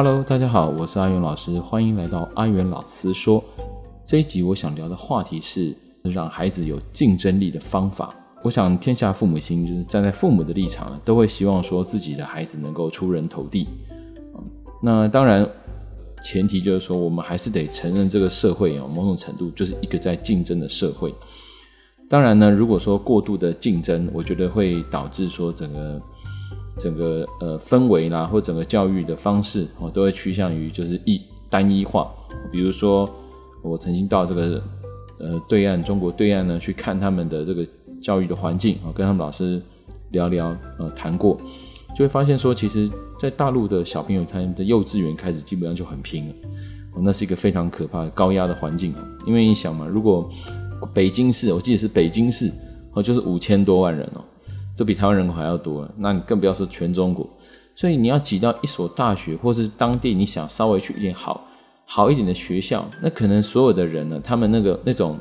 Hello，大家好，我是阿元老师，欢迎来到阿元老师说。这一集我想聊的话题是让孩子有竞争力的方法。我想天下父母心就是站在父母的立场，都会希望说自己的孩子能够出人头地。那当然，前提就是说我们还是得承认这个社会有某种程度就是一个在竞争的社会。当然呢，如果说过度的竞争，我觉得会导致说整个。整个呃氛围啦，或整个教育的方式哦，都会趋向于就是一单一化。比如说，我曾经到这个呃对岸中国对岸呢，去看他们的这个教育的环境啊，跟他们老师聊聊呃谈过，就会发现说，其实，在大陆的小朋友，他们的幼稚园开始基本上就很拼了，哦那是一个非常可怕的高压的环境。因为你想嘛，如果北京市，我记得是北京市哦，就是五千多万人哦。都比台湾人口还要多，那你更不要说全中国。所以你要挤到一所大学，或是当地你想稍微去一点好好一点的学校，那可能所有的人呢，他们那个那种，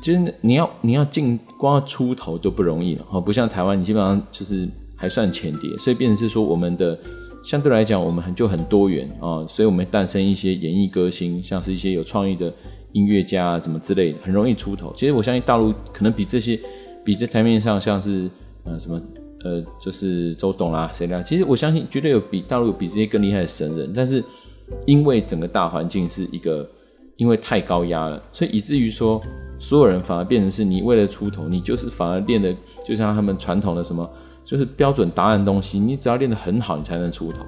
其实你要你要进光要出头都不容易了哦，不像台湾，你基本上就是还算前碟，所以变成是说我们的相对来讲，我们很就很多元啊，所以我们诞生一些演艺歌星，像是一些有创意的音乐家啊，怎么之类的，很容易出头。其实我相信大陆可能比这些比在台面上像是。呃，什么呃，就是周董啦，谁啦？其实我相信绝对有比大陆有比这些更厉害的神人，但是因为整个大环境是一个，因为太高压了，所以以至于说所有人反而变成是你为了出头，你就是反而练的就像他们传统的什么，就是标准答案东西，你只要练得很好，你才能出头，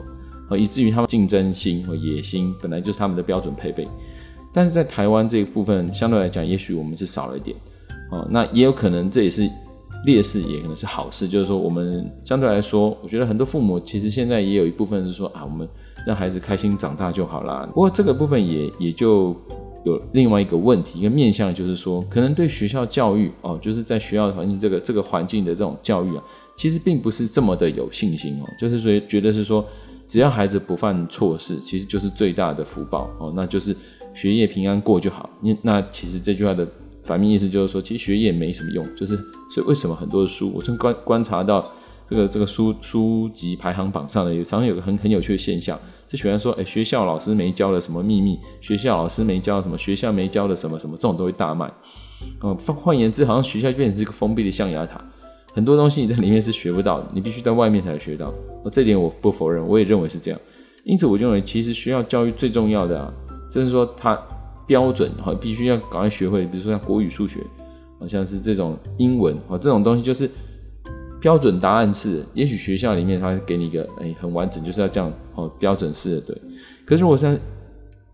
啊，以至于他们竞争心和野心本来就是他们的标准配备，但是在台湾这一部分相对来讲，也许我们是少了一点，哦，那也有可能这也是。劣势也可能是好事，就是说我们相对来说，我觉得很多父母其实现在也有一部分是说啊，我们让孩子开心长大就好啦。不过这个部分也也就有另外一个问题，一个面向就是说，可能对学校教育哦，就是在学校环境这个这个环境的这种教育啊，其实并不是这么的有信心哦，就是说觉得是说，只要孩子不犯错事，其实就是最大的福报哦，那就是学业平安过就好。你那其实这句话的。反面意思就是说，其实学业没什么用，就是所以为什么很多的书，我曾观观察到这个这个书书籍排行榜上呢，有常常有个很很有趣的现象，就喜欢说，哎，学校老师没教的什么秘密，学校老师没教什么，学校没教的什么什么，这种都会大卖。嗯，换言之，好像学校就变成是一个封闭的象牙塔，很多东西你在里面是学不到的，你必须在外面才能学到。哦，这点我不否认，我也认为是这样。因此，我认为其实学校教育最重要的啊，就是说它。标准哈，必须要赶快学会，比如说像国语、数学，好像是这种英文啊，这种东西就是标准答案式。也许学校里面他会给你一个哎、很完整，就是要这样哦，标准式的对。可是如果像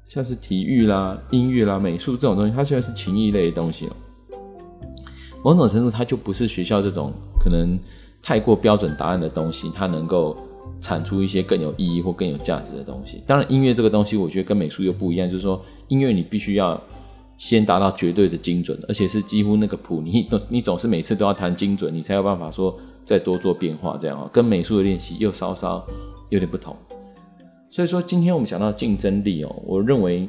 像是体育啦、音乐啦、美术这种东西，它虽然是情谊类的东西哦，某种程度它就不是学校这种可能太过标准答案的东西，它能够。产出一些更有意义或更有价值的东西。当然，音乐这个东西，我觉得跟美术又不一样，就是说，音乐你必须要先达到绝对的精准，而且是几乎那个谱，你都 你总是每次都要弹精准，你才有办法说再多做变化，这样啊，跟美术的练习又稍稍有点不同。所以说，今天我们讲到竞争力哦，我认为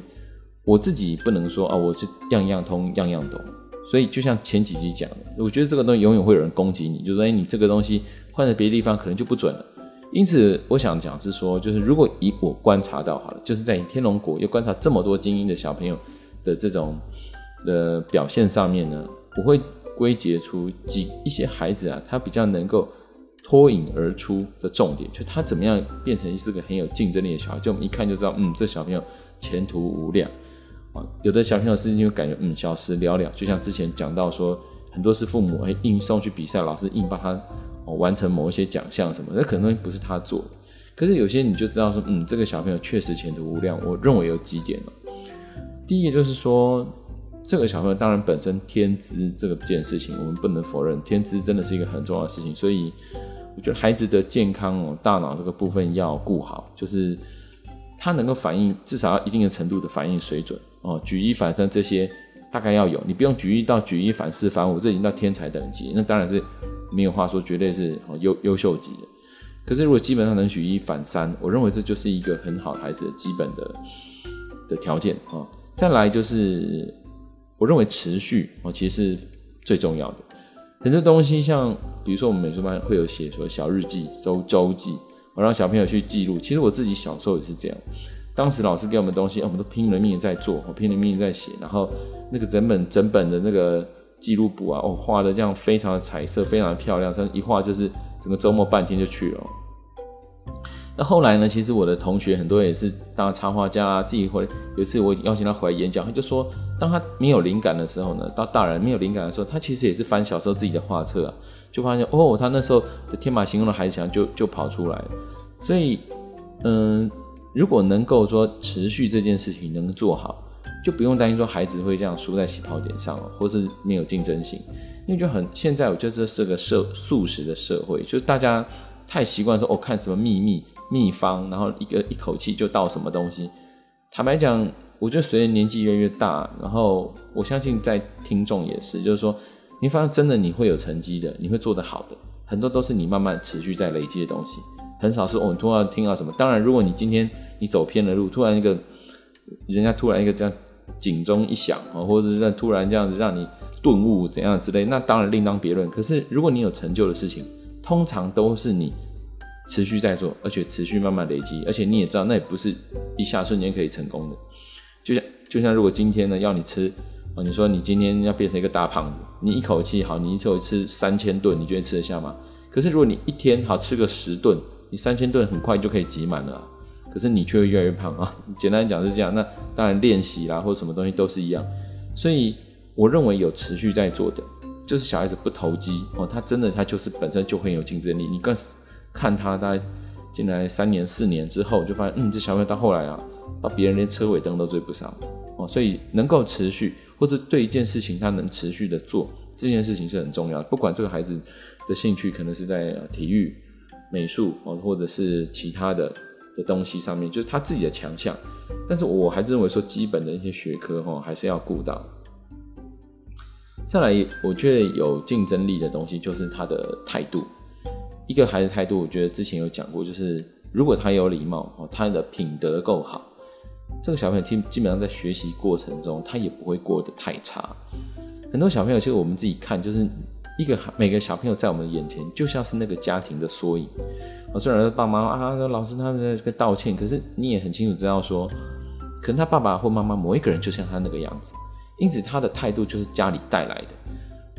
我自己不能说啊，我是样样通，样样懂。所以，就像前几集讲的，我觉得这个东西永远会有人攻击你，就是说，哎，你这个东西换在别的地方可能就不准了。因此，我想讲是说，就是如果以我观察到好了，就是在天龙国又观察这么多精英的小朋友的这种的表现上面呢，我会归结出几一些孩子啊，他比较能够脱颖而出的重点，就他怎么样变成是个很有竞争力的小孩，就我们一看就知道，嗯，这小朋友前途无量啊。有的小朋友是因为感觉嗯小时了了，就像之前讲到说，很多是父母会硬送去比赛，老师硬帮他。哦，完成某一些奖项什么，那可能不是他做。可是有些你就知道说，嗯，这个小朋友确实前途无量。我认为有几点哦。第一个就是说，这个小朋友当然本身天资这个件事情，我们不能否认，天资真的是一个很重要的事情。所以我觉得孩子的健康哦，大脑这个部分要顾好，就是他能够反应，至少要一定的程度的反应水准哦，举一反三这些大概要有。你不用举一到举一反四反五，这已经到天才等级，那当然是。没有话说，绝对是优优秀级的。可是如果基本上能举一反三，我认为这就是一个很好的孩子的基本的的条件啊。再来就是，我认为持续哦，其实是最重要的。很多东西像，比如说我们美术班会有写说小日记、周周记，我让小朋友去记录。其实我自己小时候也是这样，当时老师给我们东西，我们都拼了命在做，我拼了命在写，然后那个整本整本的那个记录簿啊，哦，画的这样非常的彩色，非常的漂亮，甚至一画就是整个周末半天就去了。那后来呢？其实我的同学很多也是当插画家啊，自己回有一次我邀请他回来演讲，他就说，当他没有灵感的时候呢，到大人没有灵感的时候，他其实也是翻小时候自己的画册啊，就发现哦，他那时候的天马行空的孩子就就跑出来了。所以，嗯，如果能够说持续这件事情能做好，就不用担心说孩子会这样输在起跑点上了，或是没有竞争性，因为就很现在我觉得这是个社速食的社会，就是大家太习惯说哦，看什么秘密。秘方，然后一个一口气就到什么东西。坦白讲，我觉得随着年纪越来越大，然后我相信在听众也是，就是说，你发现真的你会有成绩的，你会做得好的，很多都是你慢慢持续在累积的东西，很少是哦，突然听到什么。当然，如果你今天你走偏了路，突然一个人家突然一个这样警钟一响啊，或者是突然这样子让你顿悟怎样之类，那当然另当别论。可是如果你有成就的事情，通常都是你。持续在做，而且持续慢慢累积，而且你也知道，那也不是一下瞬间可以成功的。就像就像如果今天呢要你吃啊，你说你今天要变成一个大胖子，你一口气好，你一口气吃三千顿，你觉得吃得下吗？可是如果你一天好吃个十顿，你三千顿很快就可以挤满了，可是你却会越来越胖啊。简单讲是这样，那当然练习啦或什么东西都是一样。所以我认为有持续在做的，就是小孩子不投机哦，他真的他就是本身就很有竞争力，你更。看他大概进来三年四年之后，就发现，嗯，这小朋友到后来啊，把别人连车尾灯都追不上哦。所以能够持续，或者对一件事情他能持续的做，这件事情是很重要的。不管这个孩子的兴趣可能是在体育、美术哦，或者是其他的的东西上面，就是他自己的强项。但是我还是认为说，基本的一些学科哈，还是要顾到。再来，我觉得有竞争力的东西就是他的态度。一个孩子态度，我觉得之前有讲过，就是如果他有礼貌哦，他的品德够好，这个小朋友基基本上在学习过程中，他也不会过得太差。很多小朋友其实我们自己看，就是一个每个小朋友在我们眼前，就像是那个家庭的缩影。哦，虽然说爸妈啊，老师他们在这个道歉，可是你也很清楚知道说，可能他爸爸或妈妈某一个人就像他那个样子，因此他的态度就是家里带来的。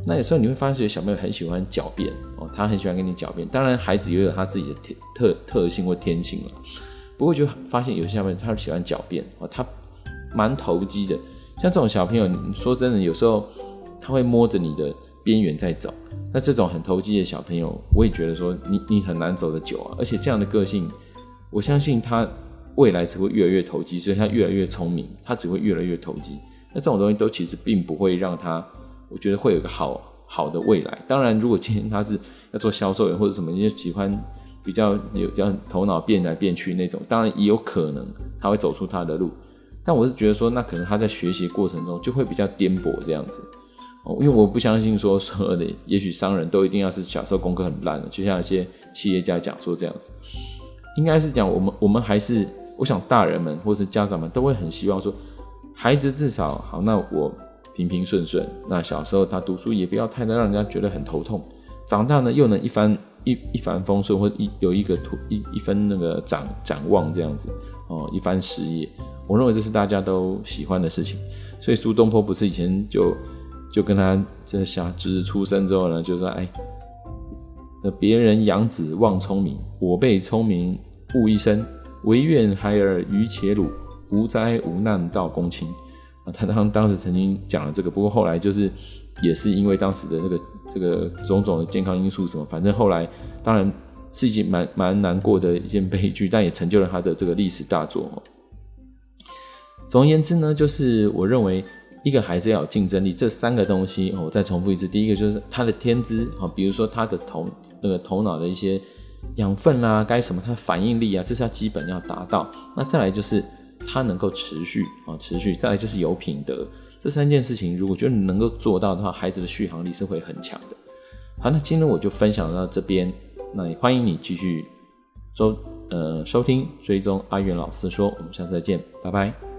那有时候你会发现，有些小朋友很喜欢狡辩哦，他很喜欢跟你狡辩。当然，孩子也有他自己的特特特性或天性了。不过就发现有些小朋友他喜欢狡辩哦，他蛮投机的。像这种小朋友，你说真的，有时候他会摸着你的边缘在走。那这种很投机的小朋友，我也觉得说你你很难走得久啊。而且这样的个性，我相信他未来只会越来越投机，所以他越来越聪明，他只会越来越投机。那这种东西都其实并不会让他。我觉得会有一个好好的未来。当然，如果今天他是要做销售员或者什么，你就喜欢比较有比较头脑变来变去那种，当然也有可能他会走出他的路。但我是觉得说，那可能他在学习过程中就会比较颠簸这样子，因为我不相信说所有的也许商人都一定要是小时候功课很烂的，就像一些企业家讲说这样子，应该是讲我们我们还是我想大人们或是家长们都会很希望说，孩子至少好，那我。平平顺顺，那小时候他读书也不要太让人家觉得很头痛，长大呢又能一帆一一帆风顺，或一有一个图一一分那个展展望这样子哦，一番事业，我认为这是大家都喜欢的事情。所以苏东坡不是以前就就跟他这小就是出生之后呢，就说哎，那别人养子望聪明，我辈聪明误一生，惟愿孩儿愚且鲁，无灾无难到公卿。啊，他当当时曾经讲了这个，不过后来就是也是因为当时的那个这个种种的健康因素什么，反正后来当然是一件蛮蛮难过的一件悲剧，但也成就了他的这个历史大作。总而言之呢，就是我认为一个孩子要有竞争力，这三个东西，我再重复一次，第一个就是他的天资啊，比如说他的头那个头脑的一些养分啦，该什么，他的反应力啊，这是他基本要达到。那再来就是。他能够持续啊，持续，再来就是有品德，这三件事情，如果觉得你能够做到的话，孩子的续航力是会很强的。好，那今天我就分享到这边，那也欢迎你继续收呃收听追踪阿元老师说，我们下次再见，拜拜。